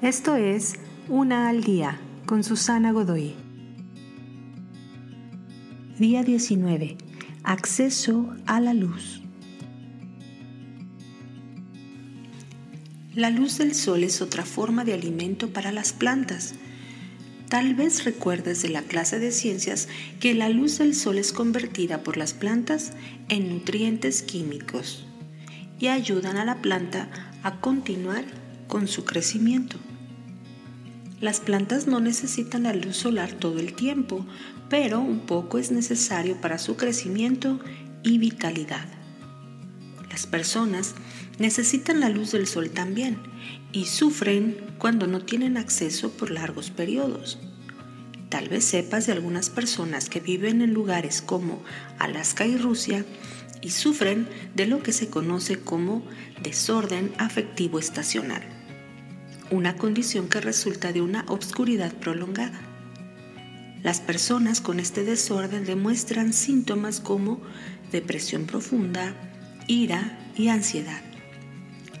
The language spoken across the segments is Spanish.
Esto es Una al Día con Susana Godoy. Día 19. Acceso a la luz. La luz del sol es otra forma de alimento para las plantas. Tal vez recuerdes de la clase de ciencias que la luz del sol es convertida por las plantas en nutrientes químicos y ayudan a la planta a continuar con su crecimiento. Las plantas no necesitan la luz solar todo el tiempo, pero un poco es necesario para su crecimiento y vitalidad. Las personas necesitan la luz del sol también y sufren cuando no tienen acceso por largos periodos. Tal vez sepas de algunas personas que viven en lugares como Alaska y Rusia y sufren de lo que se conoce como desorden afectivo estacional, una condición que resulta de una obscuridad prolongada. Las personas con este desorden demuestran síntomas como depresión profunda, ira y ansiedad.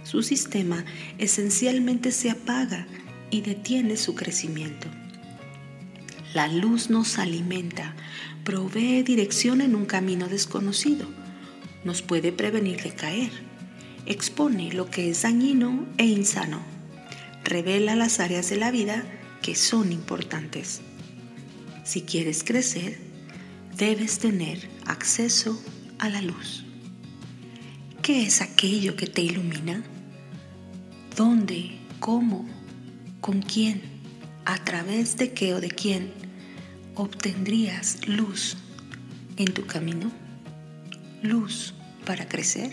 Su sistema esencialmente se apaga y detiene su crecimiento. La luz nos alimenta, provee dirección en un camino desconocido, nos puede prevenir de caer, expone lo que es dañino e insano, revela las áreas de la vida que son importantes. Si quieres crecer, debes tener acceso a la luz. ¿Qué es aquello que te ilumina? ¿Dónde? ¿Cómo? ¿Con quién? ¿A través de qué o de quién obtendrías luz en tu camino? ¿Luz para crecer?